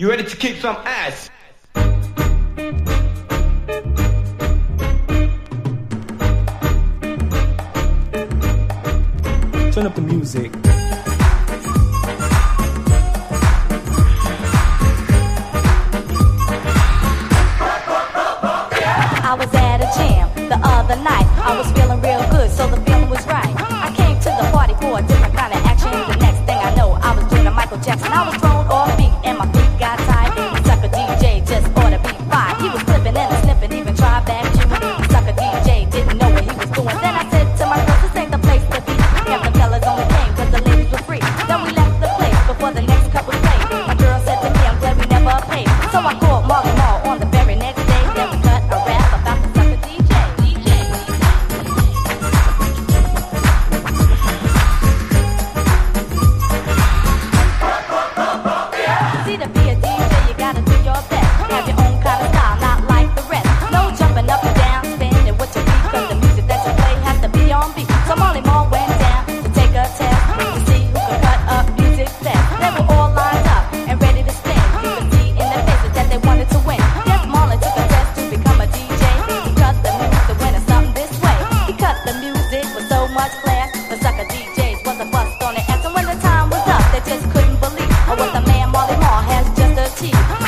You ready to kick some ass? Turn up the music. I was at a jam the other night. I was feeling real good, so the feeling was right. I came to the party for a different kind of action. The next thing I know, I was doing a Michael Jackson. I was thrown Marley Marl